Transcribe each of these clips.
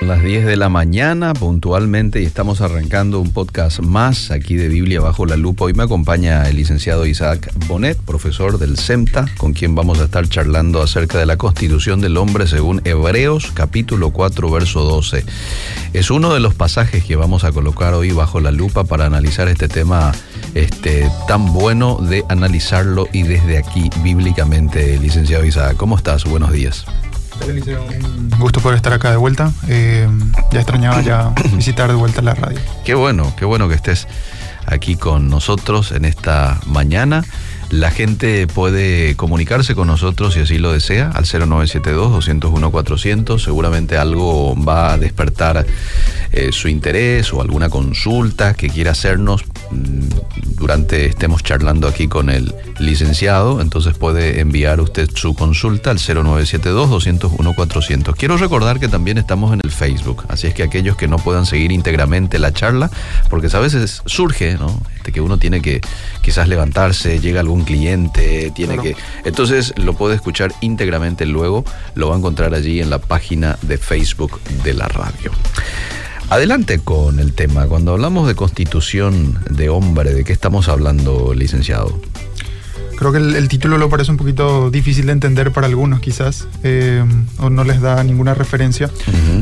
las 10 de la mañana puntualmente y estamos arrancando un podcast más aquí de Biblia bajo la lupa. Hoy me acompaña el licenciado Isaac Bonet, profesor del SEMTA, con quien vamos a estar charlando acerca de la constitución del hombre según Hebreos capítulo 4 verso 12. Es uno de los pasajes que vamos a colocar hoy bajo la lupa para analizar este tema este, tan bueno de analizarlo y desde aquí bíblicamente, licenciado Isaac. ¿Cómo estás? Buenos días. Un gusto poder estar acá de vuelta. Eh, ya extrañaba ya visitar de vuelta la radio. Qué bueno, qué bueno que estés aquí con nosotros en esta mañana. La gente puede comunicarse con nosotros si así lo desea al 0972-201-400. Seguramente algo va a despertar eh, su interés o alguna consulta que quiera hacernos mm, durante estemos charlando aquí con el licenciado. Entonces puede enviar usted su consulta al 0972-201-400. Quiero recordar que también estamos en el Facebook. Así es que aquellos que no puedan seguir íntegramente la charla, porque a veces surge, ¿no? Este, que uno tiene que quizás levantarse, llega algún cliente, tiene que... Entonces lo puede escuchar íntegramente luego, lo va a encontrar allí en la página de Facebook de la radio. Adelante con el tema. Cuando hablamos de constitución de hombre, ¿de qué estamos hablando, licenciado? Creo que el, título lo parece un poquito difícil de entender para algunos quizás, eh, o no les da ninguna referencia,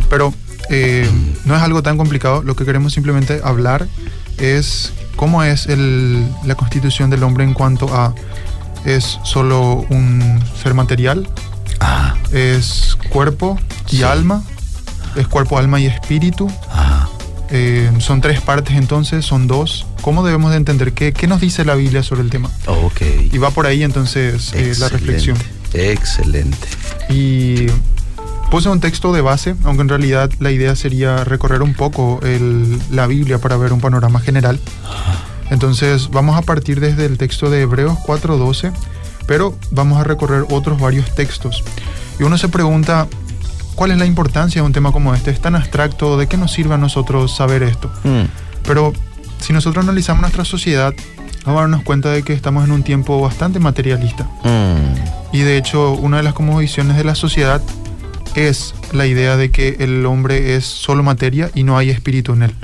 pero eh, no es algo tan complicado. Lo que queremos simplemente hablar es cómo es la constitución del hombre en cuanto a es solo un ser material, ah. es cuerpo y alma, es cuerpo, alma y espíritu. Ah. Eh, son tres partes entonces, son dos. ¿Cómo debemos de entender qué, qué nos dice la Biblia sobre el tema? Okay. Y va por ahí entonces eh, la reflexión. Excelente. Y Puse un texto de base, aunque en realidad la idea sería recorrer un poco la Biblia para ver un panorama general. Entonces vamos a partir desde el texto de Hebreos 4.12, pero vamos a recorrer otros varios textos. Y uno se pregunta, ¿cuál es la importancia de un tema como este? Es tan abstracto, ¿de qué nos sirve a nosotros saber esto? Mm. Pero si nosotros analizamos nuestra sociedad, vamos a darnos cuenta de que estamos en un tiempo bastante materialista. Mm. Y de hecho, una de las visiones de la sociedad es la idea de que el hombre es solo materia y no hay espíritu en él.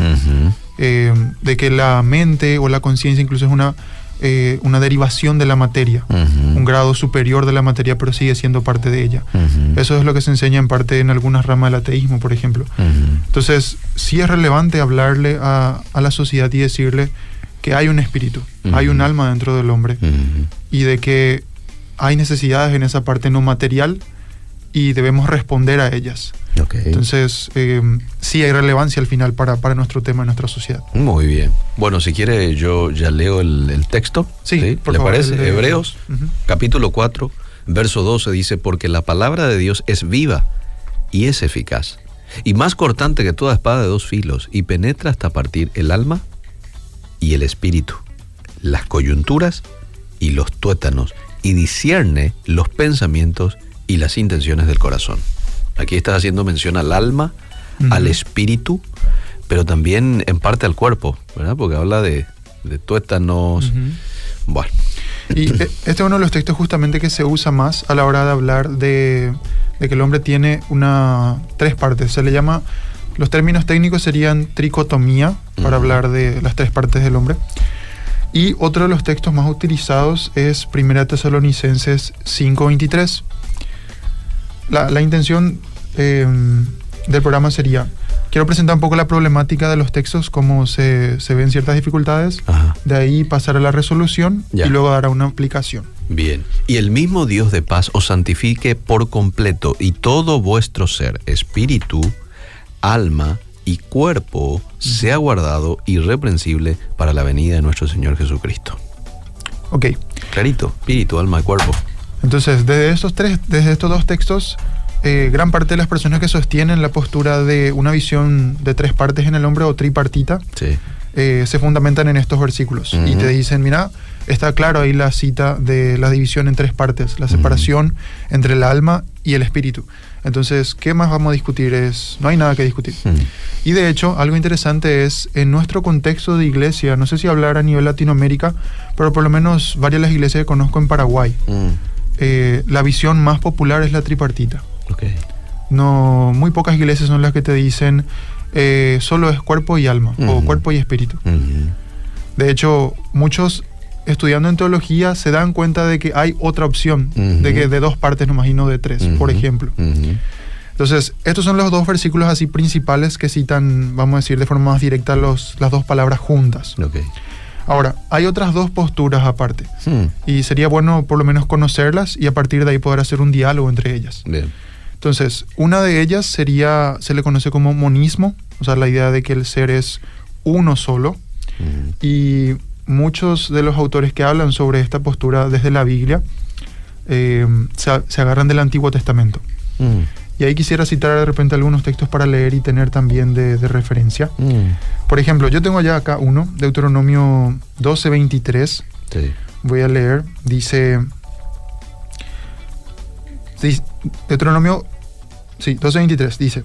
Eh, de que la mente o la conciencia incluso es una, eh, una derivación de la materia, un grado superior de la materia, pero sigue siendo parte de ella. Eso es lo que se enseña en parte en algunas ramas del ateísmo, por ejemplo. Entonces, sí es relevante hablarle a, a, la sociedad y decirle que hay un espíritu, hay un alma dentro del hombre y de que hay necesidades en esa parte no material y debemos responder a ellas. Entonces, eh, sí hay relevancia al final para, para, nuestro tema en nuestra sociedad. Muy bien. Bueno, si quiere, yo ya leo el, texto. Sí, ¿Le parece? Hebreos, capítulo 4, verso 12 dice, porque la palabra de Dios es viva y es eficaz, y más cortante que toda espada de dos filos, y penetra hasta partir el alma y el espíritu, las coyunturas y los tuétanos, y discierne los pensamientos y las intenciones del corazón. Aquí estás haciendo mención al alma, al espíritu, pero también en parte al cuerpo, ¿verdad? Porque habla de, de tuétanos. Bueno. Y eh, este es uno de los textos justamente que se usa más a la hora de hablar de, de que el hombre tiene una tres partes. Se le llama, los términos técnicos serían tricotomía, para hablar de las tres partes del hombre. Y otro de los textos más utilizados es 1 Tesalonicenses 5.23 la, intención eh, del programa sería, quiero presentar un poco la problemática de los textos, cómo se, ven ciertas dificultades, de ahí pasar a la resolución y luego dar a una aplicación. Bien, y el mismo Dios de paz os santifique por completo y todo vuestro ser, espíritu, alma y cuerpo sea guardado irreprensible para la venida de nuestro Señor Jesucristo. Ok. Clarito, espíritu, alma y cuerpo. Entonces, desde estos, tres, desde estos dos textos, eh, gran parte de las personas que sostienen la postura de una visión de tres partes en el hombre o tripartita, eh, se fundamentan en estos versículos y te dicen, mira, está claro ahí la cita de la división en tres partes, la separación entre el alma y el espíritu. Entonces, ¿qué más vamos a discutir? Es, no hay nada que discutir. Y de hecho, algo interesante es, en nuestro contexto de iglesia, no sé si hablar a nivel Latinoamérica, pero por lo menos varias de las iglesias que conozco en Paraguay, eh, la visión más popular es la tripartita. no, muy pocas iglesias son las que te dicen eh, solo es cuerpo y alma, o cuerpo y espíritu. De hecho, muchos estudiando en teología se dan cuenta de que hay otra opción, de que de dos partes nomás y no de tres, por ejemplo. Entonces, estos son los dos versículos así principales que citan, vamos a decir de forma más directa, los, las dos palabras juntas. Ahora, hay otras dos posturas aparte, Hmm. y sería bueno por lo menos conocerlas y a partir de ahí poder hacer un diálogo entre ellas. Bien. Entonces, una de ellas sería, se le conoce como monismo, o sea, la idea de que el ser es uno solo, Ujú. y muchos de los autores que hablan sobre esta postura desde la Biblia eh, se, se agarran del Antiguo Testamento. Mm. Y ahí quisiera citar de repente algunos textos para leer y tener también de, de referencia. Mm. Por ejemplo, yo tengo ya acá uno, Deuteronomio 12:23. Sí. Voy a leer, dice... di- Deuteronomio, sí, 12:23, dice,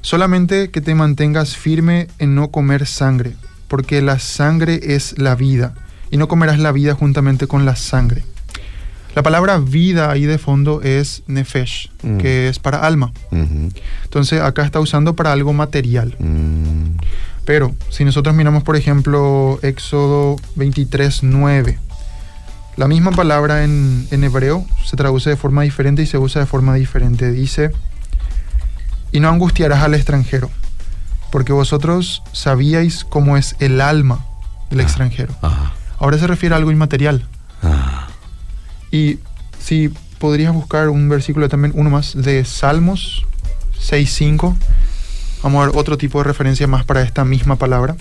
solamente que te mantengas firme en no comer sangre, porque la sangre es la vida, y no comerás la vida juntamente con la sangre. La palabra vida ahí de fondo es nefesh, Mm. que es para alma. Entonces acá está usando para algo material. Mm. Pero si nosotros miramos, por ejemplo, Éxodo 23, 9, la misma palabra en, en hebreo se traduce de forma diferente y se usa de forma diferente. Dice, y no angustiarás al extranjero, porque vosotros sabíais cómo es el alma del Ah. extranjero. Ahora se refiere a algo inmaterial. Ah. Y si podrías buscar un versículo también, uno más, de Salmos 6.5. Vamos a ver otro tipo de referencia más para esta misma palabra.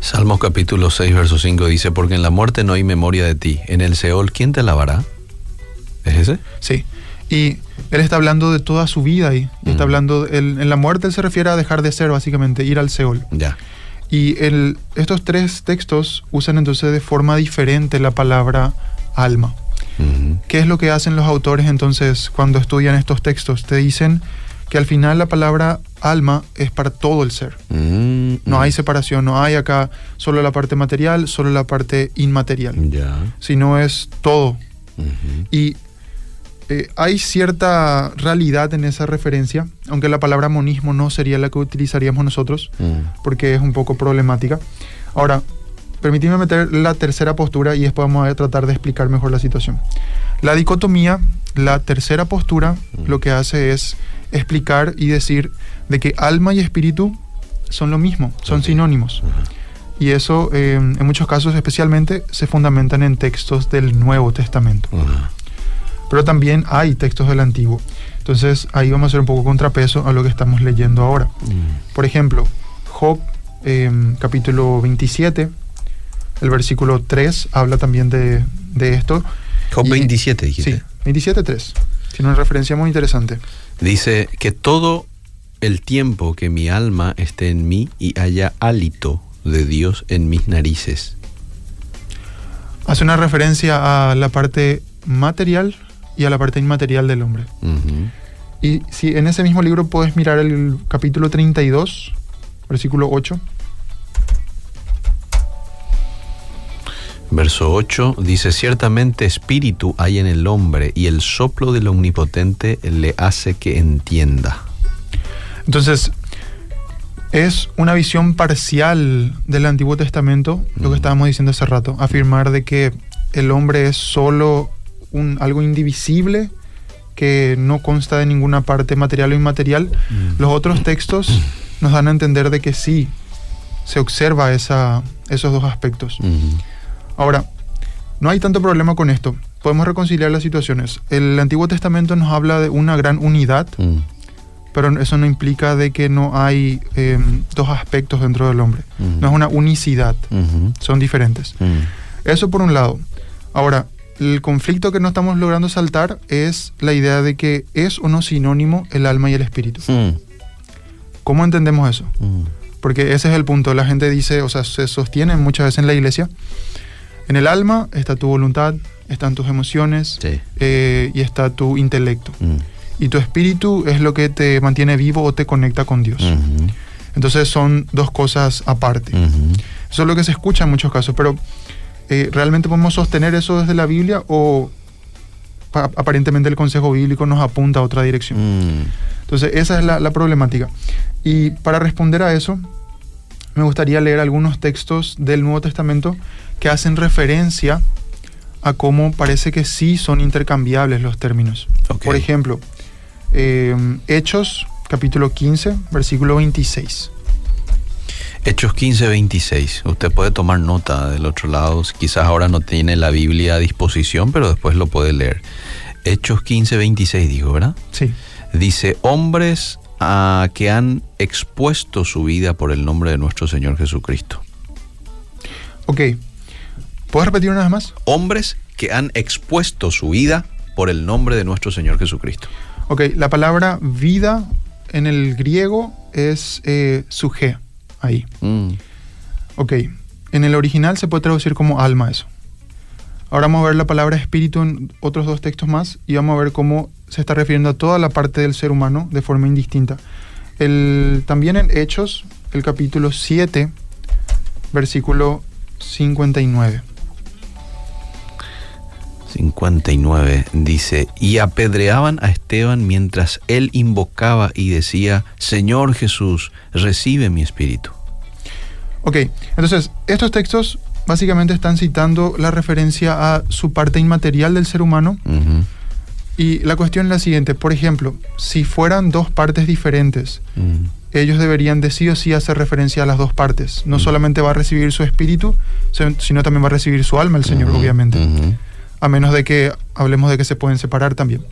Salmos capítulo 6, verso 5 dice, porque en la muerte no hay memoria de ti. En el Seol, ¿quién te lavará? ¿Es ese? Sí. Y él está hablando de toda su vida ahí. Y está Mm. hablando, él- en la muerte él se refiere a dejar de ser, básicamente, ir al Seol. Ya. Y el, estos tres textos usan entonces de forma diferente la palabra alma. Ujú. ¿Qué es lo que hacen los autores entonces cuando estudian estos textos? Te dicen que al final la palabra alma es para todo el ser. Mm, No mm. hay separación, no hay acá solo la parte material, solo la parte inmaterial, Ya. sino es todo. Y eh, hay cierta realidad en esa referencia, aunque la palabra monismo no sería la que utilizaríamos nosotros, Mm. porque es un poco problemática. Ahora, permíteme meter la tercera postura y después vamos a tratar de explicar mejor la situación. La dicotomía, la tercera postura, Mm. lo que hace es explicar y decir de que alma y espíritu son lo mismo, son Ok. sinónimos. Ajá. Y eso, eh, en muchos casos especialmente, se fundamentan en textos del Nuevo Testamento. Ajá. Pero también hay textos del Antiguo. Entonces ahí vamos a hacer un poco contrapeso a lo que estamos leyendo ahora. Mm. Por ejemplo, Job eh, capítulo 27, el versículo 3 habla también de, de esto. Job Y- 27 dijiste. Sí, 27.3. Tiene una referencia muy interesante. Dice que todo el tiempo que mi alma esté en mí y haya hálito de Dios en mis narices. Hace una referencia a la parte material y a la parte inmaterial del hombre. Y si en ese mismo libro puedes mirar el capítulo 32, versículo 8. Verso 8 dice, ciertamente espíritu hay en el hombre y el soplo del omnipotente le hace que entienda. Entonces, es una visión parcial del Antiguo Testamento, lo que estábamos diciendo hace rato, afirmar de que el hombre es solo un, algo indivisible que no consta de ninguna parte material o inmaterial. Mm. Los otros textos nos dan a entender de que sí se observa esa, esos dos aspectos. Ujú. Ahora, no hay tanto problema con esto. Podemos reconciliar las situaciones. El Antiguo Testamento nos habla de una gran unidad, Mm. pero eso no implica de que no hay eh, dos aspectos dentro del hombre. No es una unicidad, Ujú. son diferentes. Mm. Eso por un lado. Ahora, el conflicto que no estamos logrando saltar es la idea de que es o no sinónimo el alma y el espíritu. Mm. ¿Cómo entendemos eso? Mm. Porque ese es el punto. La gente dice, o sea, se sostiene muchas veces en la iglesia. En el alma está tu voluntad, están tus emociones Sí. eh, y está tu intelecto. Mm. Y tu espíritu es lo que te mantiene vivo o te conecta con Dios. Ujú. Entonces son dos cosas aparte. Ujú. Eso es lo que se escucha en muchos casos, pero eh, ¿realmente podemos sostener eso desde la Biblia o, aparentemente el consejo bíblico nos apunta a otra dirección. Mm. Entonces, esa es la, la problemática. Y para responder a eso, me gustaría leer algunos textos del Nuevo Testamento que hacen referencia a cómo parece que sí son intercambiables los términos. Por ejemplo, eh, Hechos, capítulo 15, versículo 26. Hechos 15, 26. Usted puede tomar nota del otro lado. Quizás ahora no tiene la Biblia a disposición, pero después lo puede leer. Hechos 15, 26, digo, ¿verdad? Sí. Dice, hombres ah, que han expuesto su vida por el nombre de nuestro Señor Jesucristo. Ok. ¿Puedes repetir una vez más? Hombres que han expuesto su vida por el nombre de nuestro Señor Jesucristo. Ok, la palabra vida en el griego es eh, suje, ahí. Mm, Ok, en el original se puede traducir como alma eso. Ahora vamos a ver la palabra espíritu en otros dos textos más y vamos a ver cómo se está refiriendo a toda la parte del ser humano de forma indistinta. El, también en Hechos, el capítulo 7, versículo 59. 59 dice, y apedreaban a Esteban mientras él invocaba y decía, Señor Jesús, recibe mi espíritu. Ok, entonces estos textos básicamente están citando la referencia a su parte inmaterial del ser humano y la cuestión es la siguiente, por ejemplo, si fueran dos partes diferentes, ellos deberían de sí o sí hacer referencia a las dos partes. No solamente va a recibir su espíritu, sino también va a recibir su alma el Señor, obviamente. A menos de que hablemos de que se pueden separar también.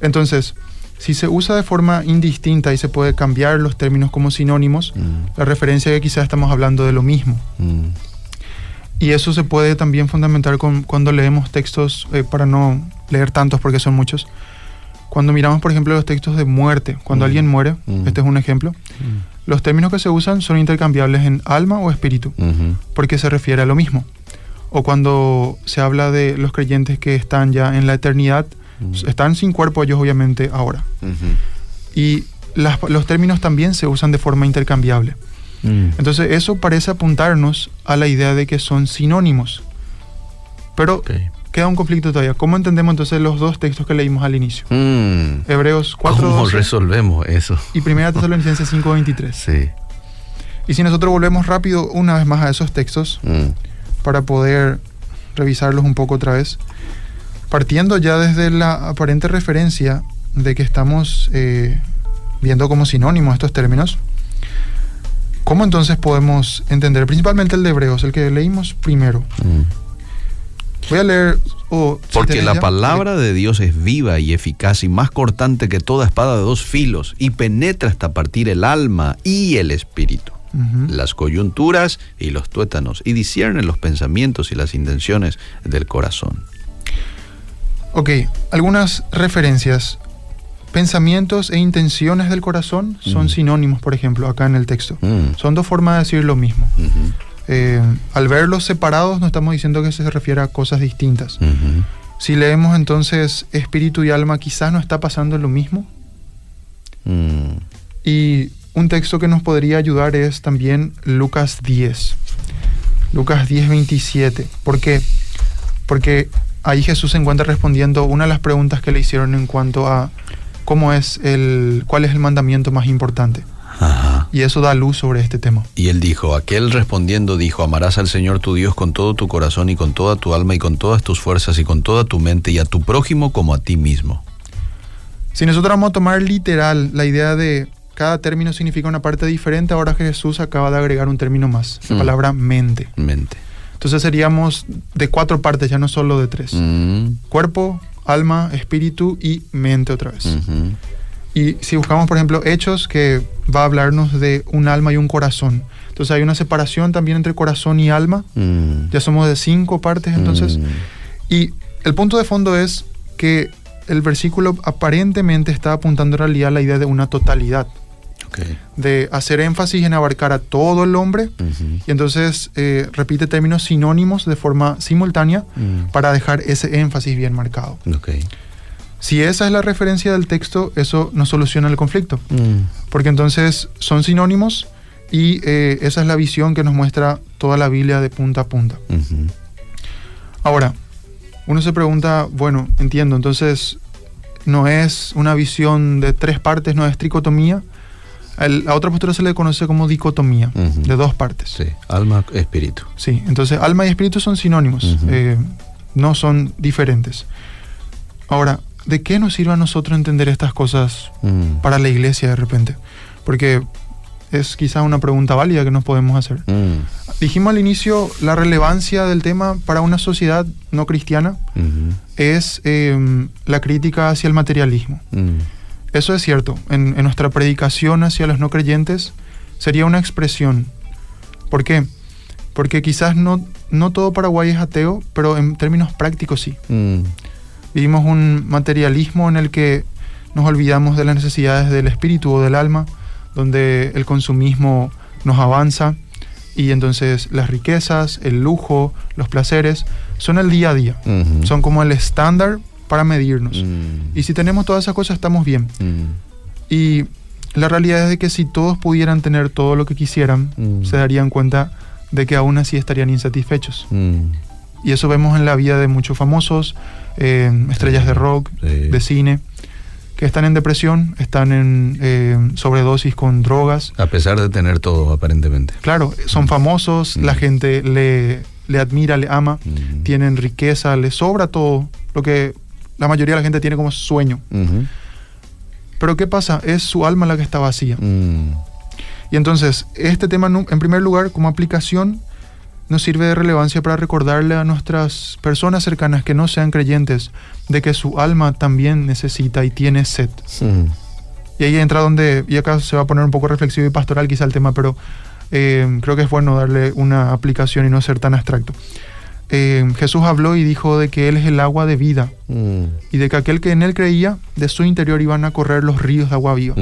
Entonces, si se usa de forma indistinta y se puede cambiar los términos como sinónimos, mm, la referencia es que quizás estamos hablando de lo mismo. mm, Y eso se puede también fundamentar con, cuando leemos textos, eh, para no leer tantos porque son muchos. Cuando miramos, por ejemplo, los textos de muerte, cuando Mm. alguien muere, Mm. este es un ejemplo, mm, los términos que se usan son intercambiables en alma o espíritu, ujú, porque se refiere a lo mismo. O cuando se habla de los creyentes que están ya en la eternidad, mm, están sin cuerpo ellos obviamente ahora. ujú, Y las- los términos también se usan de forma intercambiable. mm. Entonces eso parece apuntarnos a la idea de que son sinónimos. Pero Ok. queda un conflicto todavía. ¿Cómo entendemos entonces los dos textos que leímos al inicio? Mm, Hebreos 4 ¿Cómo resolvemos eso? y 1 Tesalonicenses 5.23. Sí. Y si nosotros volvemos rápido una vez más a esos textos mm, para poder revisarlos un poco otra vez, partiendo ya desde la aparente referencia de que estamos eh, viendo como sinónimos estos términos, ¿cómo entonces podemos entender principalmente el de Hebreos, el que leímos primero? mm. Voy a leer... Porque la ya- palabra de Dios es viva y eficaz y más cortante que toda espada de dos filos y penetra hasta partir el alma y el espíritu, las coyunturas y los tuétanos y discierne los pensamientos y las intenciones del corazón. Ok, algunas referencias. Pensamientos e intenciones del corazón son Mm. sinónimos, por ejemplo, acá en el texto. Mm, Son dos formas de decir lo mismo. Eh, al verlos separados no estamos diciendo que se refiere a cosas distintas. Si leemos entonces espíritu y alma, quizás no está pasando lo mismo. mm, Y un texto que nos podría ayudar es también Lucas 10. Lucas 10, 27. ¿Por qué? Porque ahí Jesús se encuentra respondiendo una de las preguntas que le hicieron en cuanto a cómo es el, cuál es el mandamiento más importante. Ajá. Y eso da luz sobre este tema. Y él dijo, aquel respondiendo dijo, amarás al Señor tu Dios con todo tu corazón y con toda tu alma y con todas tus fuerzas y con toda tu mente y a tu prójimo como a ti mismo. Si nosotros vamos a tomar literal la idea de cada término significa una parte diferente, ahora Jesús acaba de agregar un término más, la Mm. palabra mente. Mente. Entonces seríamos de cuatro partes, ya no solo de tres. Mm, Cuerpo, alma, espíritu y mente otra vez. Y si buscamos, por ejemplo, Hechos, que va a hablarnos de un alma y un corazón. Entonces hay una separación también entre corazón y alma. mm, Ya somos de cinco partes entonces. mm, Y el punto de fondo es que el versículo aparentemente está apuntando en realidad a la idea de una totalidad, de hacer énfasis en abarcar a todo el hombre. Y entonces eh, repite términos sinónimos de forma simultánea mm, para dejar ese énfasis bien marcado. Si esa es la referencia del texto, eso no soluciona el conflicto. mm, porque entonces son sinónimos y eh, esa es la visión que nos muestra toda la Biblia de punta a punta. Ahora, uno se pregunta, bueno, entiendo, entonces no es una visión de tres partes, no es tricotomía. El- a otra postura se le conoce como dicotomía, Ujú. de dos partes. Sí, alma, espíritu. Sí, entonces alma y espíritu son sinónimos, eh, no son diferentes. Ahora, ¿de qué nos sirve a nosotros entender estas cosas Mm. para la iglesia de repente? Porque es quizá una pregunta válida que nos podemos hacer. Mm. Dijimos al inicio la relevancia del tema para una sociedad no cristiana es eh, la crítica hacia el materialismo. Eso es cierto. En, en nuestra predicación hacia los no creyentes sería una expresión. ¿Por qué? Porque quizás no, no todo Paraguay es ateo, pero en términos prácticos sí. Mm. Vivimos un materialismo en el que nos olvidamos de las necesidades del espíritu o del alma, donde el consumismo nos avanza y entonces las riquezas, el lujo, los placeres son el día a día. Son como el estándar para medirnos. Mm. Y si tenemos todas esas cosas estamos bien. Mm. Y la realidad es de que si todos pudieran tener todo lo que quisieran, Mm. se darían cuenta de que aún así estarían insatisfechos. Y eso vemos en la vida de muchos famosos, eh, estrellas de rock, Sí. de cine, que están en depresión, están en eh, sobredosis con drogas. A pesar de tener todo, aparentemente. Claro, son famosos, la gente le, le admira, le ama, Mm. tienen riqueza, les sobra todo, lo que la mayoría de la gente tiene como sueño. Pero ¿qué pasa? Es su alma la que está vacía. Mm. Y entonces, este tema, en primer lugar, como aplicación, nos sirve de relevancia para recordarle a nuestras personas cercanas que no sean creyentes de que su alma también necesita y tiene sed. Y ahí entra donde, y acá se va a poner un poco reflexivo y pastoral quizá el tema, pero eh, creo que es bueno darle una aplicación y no ser tan abstracto. Eh, Jesús habló y dijo de que Él es el agua de vida Mm. y de que aquel que en Él creía, de su interior iban a correr los ríos de agua viva.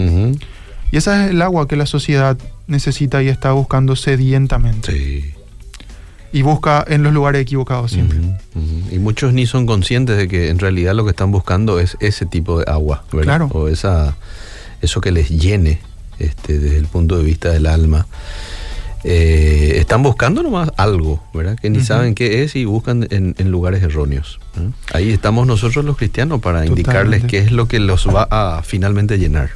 Y esa es el agua que la sociedad necesita y está buscando sedientamente. Sí. Y busca en los lugares equivocados siempre. Y muchos ni son conscientes de que en realidad lo que están buscando es ese tipo de agua, ¿verdad? Claro. O esa, eso que les llene este, desde el punto de vista del alma. Eh, están buscando nomás algo, ¿verdad? Que ni Ujú. saben qué es y buscan en, en lugares erróneos. ¿eh? Ahí estamos nosotros los cristianos para indicarles Totalmente. qué es lo que los va a finalmente llenar.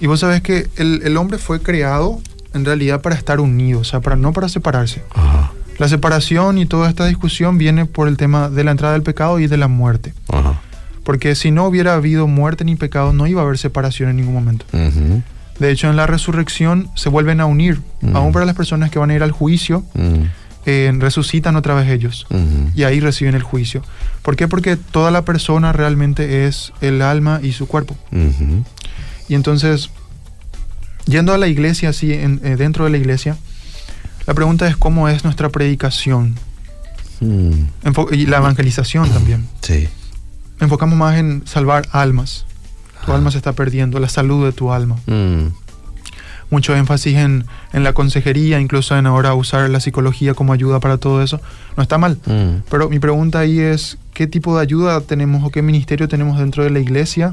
Y vos sabés que el, el hombre fue creado en realidad para estar unido, o sea, para, no para separarse. Ajá, La separación y toda esta discusión viene por el tema de la entrada del pecado y de la muerte. ajá. Porque si no hubiera habido muerte ni pecado, no iba a haber separación en ningún momento. Ujú, De hecho, en la resurrección se vuelven a unir. Mm. Aún para las personas que van a ir al juicio, mm, eh, resucitan otra vez ellos. ujú. Y ahí reciben el juicio. ¿Por qué? Porque toda la persona realmente es el alma y su cuerpo. Y entonces, yendo a la iglesia, así, eh, dentro de la iglesia, la pregunta es cómo es nuestra predicación Mm, y la evangelización también. Sí. Enfocamos más en salvar almas. Tu alma se está perdiendo, la salud de tu alma. Mm, Mucho énfasis en, en la consejería, incluso en ahora usar la psicología como ayuda para todo eso. No está mal. mm. Pero mi pregunta ahí es, ¿qué tipo de ayuda tenemos o qué ministerio tenemos dentro de la iglesia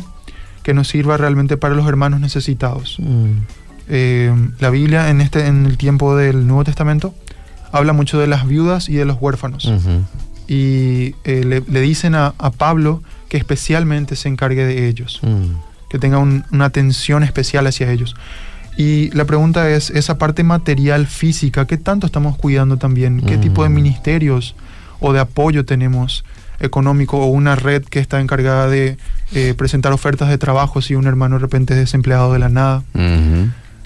que nos sirva realmente para los hermanos necesitados? Mm. Eh, la Biblia en, este, en el tiempo del Nuevo Testamento habla mucho de las viudas y de los huérfanos. Y eh, le, le dicen a, a Pablo que especialmente se encargue de ellos, Mm. que tenga un- una atención especial hacia ellos. Y la pregunta es, esa parte material, física, ¿qué tanto estamos cuidando también? ¿Qué Mm. tipo de ministerios o de apoyo tenemos económico o una red que está encargada de eh, presentar ofertas de trabajo si un hermano de repente es desempleado de la nada?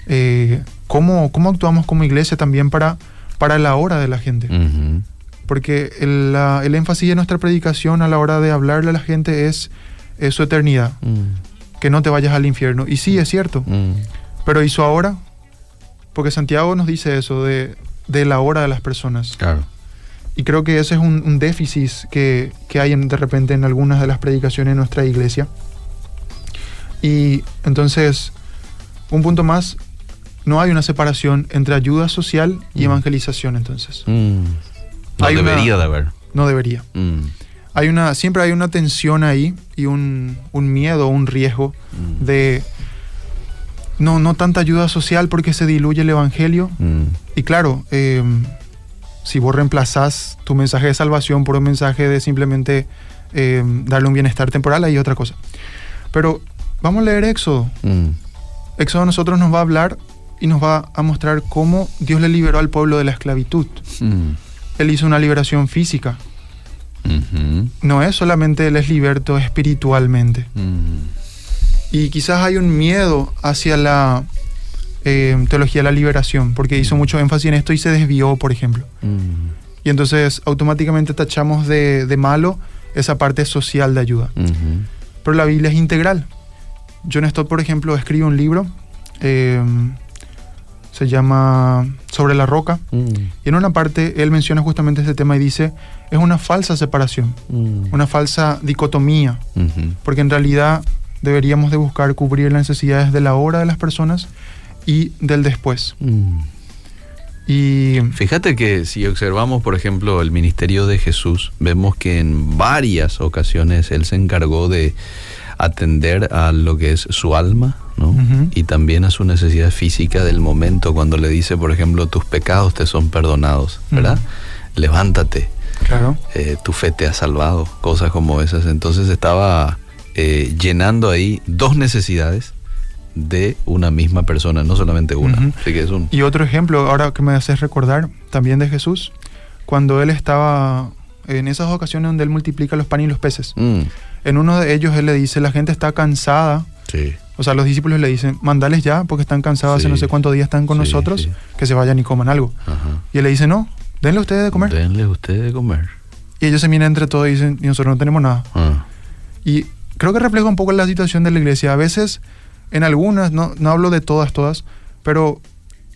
Eh, ¿cómo, cómo actuamos como iglesia también para, para la hora de la gente. Porque el, la- el énfasis de nuestra predicación a la hora de hablarle a la gente es, es su eternidad, Mm. que no te vayas al infierno. Y sí, es cierto, Mm. pero ¿y su ahora? Porque Santiago nos dice eso de, de la hora de las personas. Claro. Y creo que ese es un, un déficit que, que hay en- de repente en algunas de las predicaciones de nuestra iglesia. Y entonces, un punto más, no hay una separación entre ayuda social y Mm. evangelización entonces. Mm. No Hay una- debería de haber. No debería. Mm. Hay una, siempre hay una tensión ahí y un, un miedo, un riesgo Mm. de no, no tanta ayuda social porque se diluye el evangelio. Mm. Y claro, eh, si vos reemplazás tu mensaje de salvación por un mensaje de simplemente eh, darle un bienestar temporal, ahí otra cosa. Pero vamos a leer Éxodo. Éxodo a nosotros nos va a hablar y nos va a mostrar cómo Dios le liberó al pueblo de la esclavitud. Mm. Él hizo una liberación física. No es solamente Él es liberto espiritualmente. Y quizás hay un miedo hacia la eh, teología de la liberación, porque hizo mucho énfasis en esto y se desvió, por ejemplo. Y entonces automáticamente tachamos de, de malo esa parte social de ayuda. Pero la Biblia es integral. John Stott, por ejemplo, escribe un libro, eh, se llama Sobre la roca, Mm. y en una parte él menciona justamente este tema y dice, es una falsa separación, Mm. una falsa dicotomía, porque en realidad deberíamos de buscar cubrir las necesidades de la hora de las personas y del después. Mm. Y Fíjate que si observamos, por ejemplo, el ministerio de Jesús, vemos que en varias ocasiones Él se encargó de atender a lo que es su alma, ¿no? Y también a su necesidad física del momento, cuando le dice, por ejemplo, tus pecados te son perdonados, ¿verdad? Levántate, claro, eh, tu fe te ha salvado, cosas como esas. Entonces estaba eh, llenando ahí dos necesidades de una misma persona, no solamente una. Así que es un... Y otro ejemplo, ahora que me haces recordar, también de Jesús, cuando él estaba en esas ocasiones donde él multiplica los panes y los peces. Mm, En uno de ellos él le dice, la gente está cansada, sí. o sea, los discípulos le dicen, mandales ya, porque están cansados, hace Sí. no sé cuántos días están con Sí, nosotros, que se vayan y coman algo. Ajá. Y él le dice, no, denle ustedes de comer. Denle ustedes de comer. Y ellos se miran entre todos y dicen, y nosotros no tenemos nada. Ah, Y creo que refleja un poco la situación de la iglesia. A veces, en algunas, no, no hablo de todas, todas, pero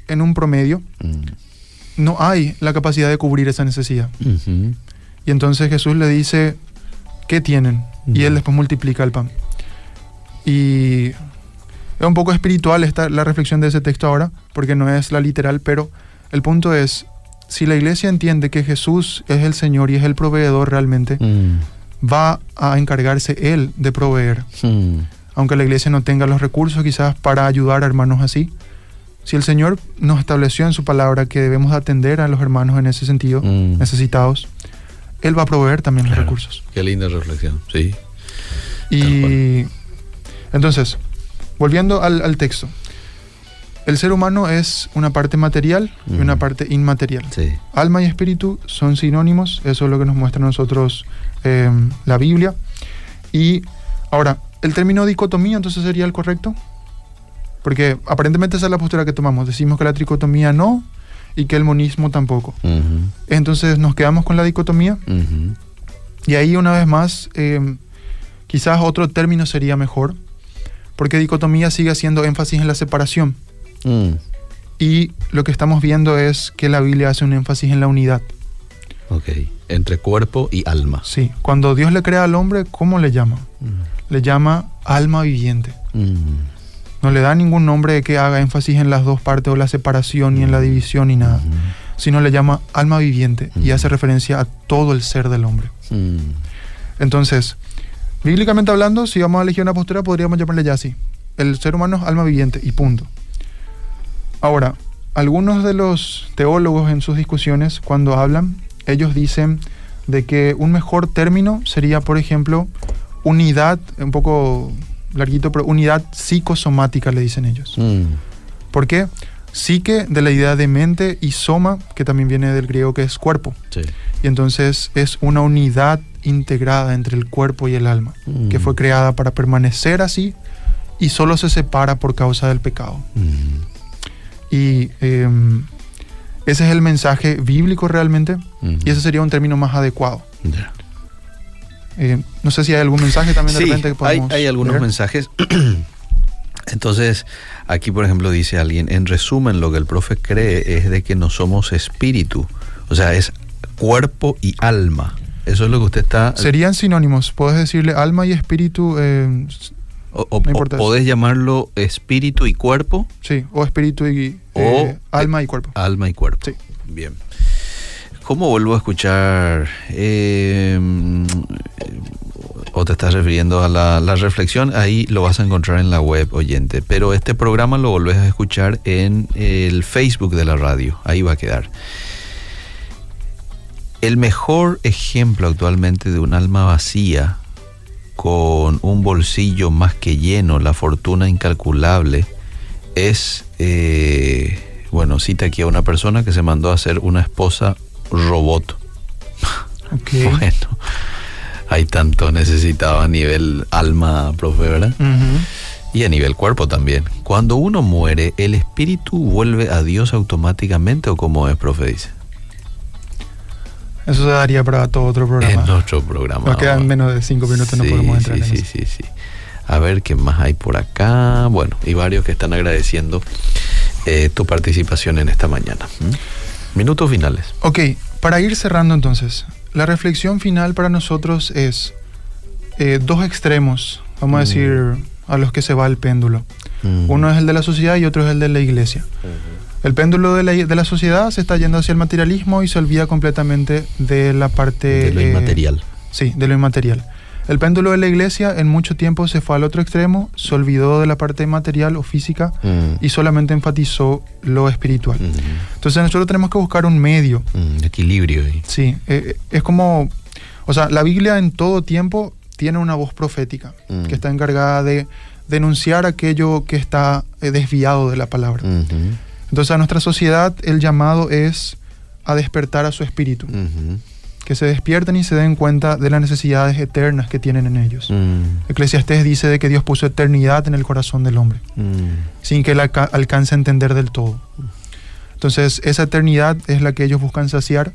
en un promedio, mm, no hay la capacidad de cubrir esa necesidad. ujú, Y entonces Jesús le dice, ¿qué tienen? Y él después multiplica el pan. Y es un poco espiritual esta, la reflexión de ese texto ahora, porque no es la literal, pero el punto es, si la iglesia entiende que Jesús es el Señor y es el proveedor realmente, mm, va a encargarse Él de proveer. mm, Aunque la iglesia no tenga los recursos quizás para ayudar a hermanos así. Si el Señor nos estableció en su palabra que debemos atender a los hermanos en ese sentido, Mm. necesitados, Él va a proveer también los recursos. Qué linda reflexión, sí. Y entonces, volviendo al, al texto, el ser humano es una parte material y una parte inmaterial. Sí. Alma y espíritu son sinónimos, eso es lo que nos muestra a nosotros eh, la Biblia. Y ahora, el término dicotomía entonces sería el correcto, porque aparentemente esa es la postura que tomamos, decimos que la tricotomía no y que el monismo tampoco. Entonces nos quedamos con la dicotomía y ahí una vez más, eh, quizás otro término sería mejor, porque dicotomía sigue haciendo énfasis en la separación. mm, Y lo que estamos viendo es que la Biblia hace un énfasis en la unidad. Ok. Entre cuerpo y alma. Sí, cuando Dios le crea al hombre, ¿cómo le llama? Le llama alma viviente. Mm, No le da ningún nombre que haga énfasis en las dos partes o la separación ni en la división ni nada, sino le llama alma viviente y Ujú. hace referencia a todo el ser del hombre. mm, Entonces, bíblicamente hablando, si vamos a elegir una postura, podríamos llamarle ya así. El ser humano es alma viviente y punto. Ahora, algunos de los teólogos en sus discusiones, cuando hablan, ellos dicen de que un mejor término sería, por ejemplo, unidad, un poco larguito, pero unidad psicosomática, le dicen ellos. mm, ¿Por qué? Psique de la idea de mente y soma, que también viene del griego que es cuerpo. sí. Y entonces es una unidad integrada entre el cuerpo y el alma, Mm. que fue creada para permanecer así y solo se separa por causa del pecado. Mm, Y em, ese es el mensaje bíblico realmente y ese sería un término más adecuado. Eh, no sé si hay algún mensaje también de Sí, repente que podemos hay algunos leer. mensajes. Entonces, aquí por ejemplo dice alguien, en resumen, lo que el profe cree es de que no somos espíritu, o sea, es cuerpo y alma. Eso es lo que usted está... Serían sinónimos, puedes decirle alma y espíritu, eh, O, o- No o podés llamarlo espíritu y cuerpo, sí, o espíritu y O- eh, alma y cuerpo. alma y cuerpo. Sí. Bien. ¿Cómo vuelvo a escuchar? Eh, o te estás refiriendo a la, reflexión, ahí lo vas a encontrar en la web, oyente. Pero este programa lo volvés a escuchar en el Facebook de la radio. Ahí va a quedar. El mejor ejemplo actualmente de un alma vacía, con un bolsillo más que lleno, la fortuna incalculable, es, eh, bueno, cita aquí a una persona que se mandó a hacer una esposa robot. Bueno, hay tanto necesitado a nivel alma, profe, ¿verdad? Y a nivel cuerpo también. Cuando uno muere, ¿el espíritu vuelve a Dios automáticamente o como es, profe? Dice. Eso se daría para todo otro programa. En nuestro programa. Nos quedan menos de cinco minutos, no podemos entrar sí, en sí, eso. sí, sí. A ver qué más hay por acá. Bueno, y varios que están agradeciendo eh, tu participación en esta mañana. ¿Mm? Minutos finales. Ok, para ir cerrando entonces, la reflexión final para nosotros es eh, dos extremos, vamos a Mm. decir, a los que se va el péndulo. Mm. Uno es el de la sociedad y otro es el de la iglesia. El péndulo de la, de la sociedad se está yendo hacia el materialismo y se olvida completamente de la parte... de lo eh, inmaterial. Sí, de lo inmaterial. El péndulo de la iglesia en mucho tiempo se fue al otro extremo, se olvidó de la parte material o física Mm. y solamente enfatizó lo espiritual. Mm. Entonces nosotros tenemos que buscar un medio. Mm, Equilibrio ahí. Sí, eh, es como, o sea, la Biblia en todo tiempo tiene una voz profética que está encargada de denunciar aquello que está eh, desviado de la palabra. Ujú, Entonces a nuestra sociedad el llamado es a despertar a su espíritu, ujú, que se despierten y se den cuenta de las necesidades eternas que tienen en ellos. mm, Eclesiastés dice de que Dios puso eternidad en el corazón del hombre, mm, sin que él alca- alcance a entender del todo. Entonces esa eternidad es la que ellos buscan saciar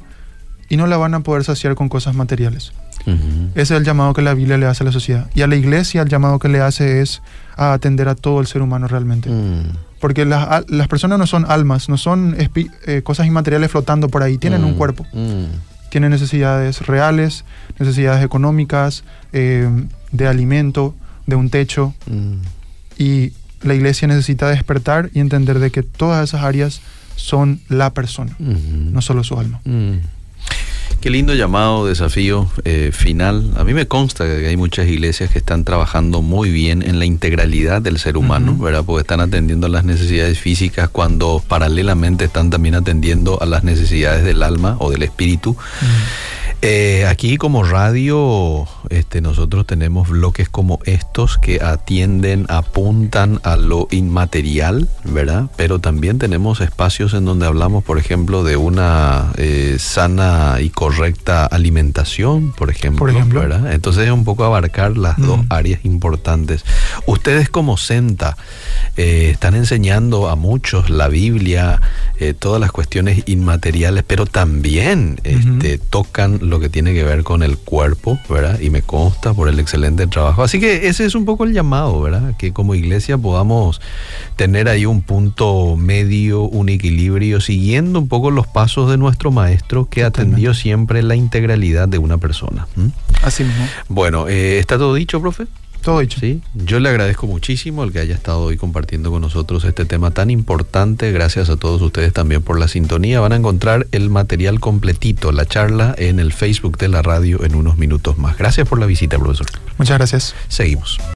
y no la van a poder saciar con cosas materiales. ujú. Ese es el llamado que la Biblia le hace a la sociedad. Y a la iglesia el llamado que le hace es a atender a todo el ser humano realmente. Mm, Porque las, personas no son almas, no son eh, cosas inmateriales flotando por ahí, tienen un mm, cuerpo, mm, tienen necesidades reales, necesidades económicas, eh, de alimento, de un techo. mm. Y la iglesia necesita despertar y entender de que todas esas áreas son la persona, no solo su alma. Mm. Qué lindo llamado, desafío eh, final. A mí me consta que hay muchas iglesias que están trabajando muy bien en la integralidad del ser humano. ¿verdad? Porque están atendiendo a las necesidades físicas cuando paralelamente están también atendiendo a las necesidades del alma o del espíritu. Eh, aquí como radio, este, nosotros tenemos bloques como estos que atienden, apuntan a lo inmaterial, ¿verdad? Pero también tenemos espacios en donde hablamos, por ejemplo, de una eh, sana y correcta alimentación, por ejemplo, Por ejemplo. ¿verdad? Entonces es un poco abarcar las Mm. dos áreas importantes. Ustedes como CENTA eh, están enseñando a muchos la Biblia, todas las cuestiones inmateriales, pero también este, tocan lo que tiene que ver con el cuerpo, ¿verdad? Y me consta por el excelente trabajo. Así que ese es un poco el llamado, ¿verdad? Que como iglesia podamos tener ahí un punto medio, un equilibrio, siguiendo un poco los pasos de nuestro maestro que atendió siempre la integralidad de una persona. Así mismo. Bueno, eh, ¿está todo dicho, profe? Todo dicho. Sí, yo le agradezco muchísimo el que haya estado hoy compartiendo con nosotros este tema tan importante. Gracias a todos ustedes también por la sintonía. Van a encontrar el material completito, la charla en el Facebook de la radio en unos minutos más. Gracias por la visita, profesor. Muchas gracias. Seguimos.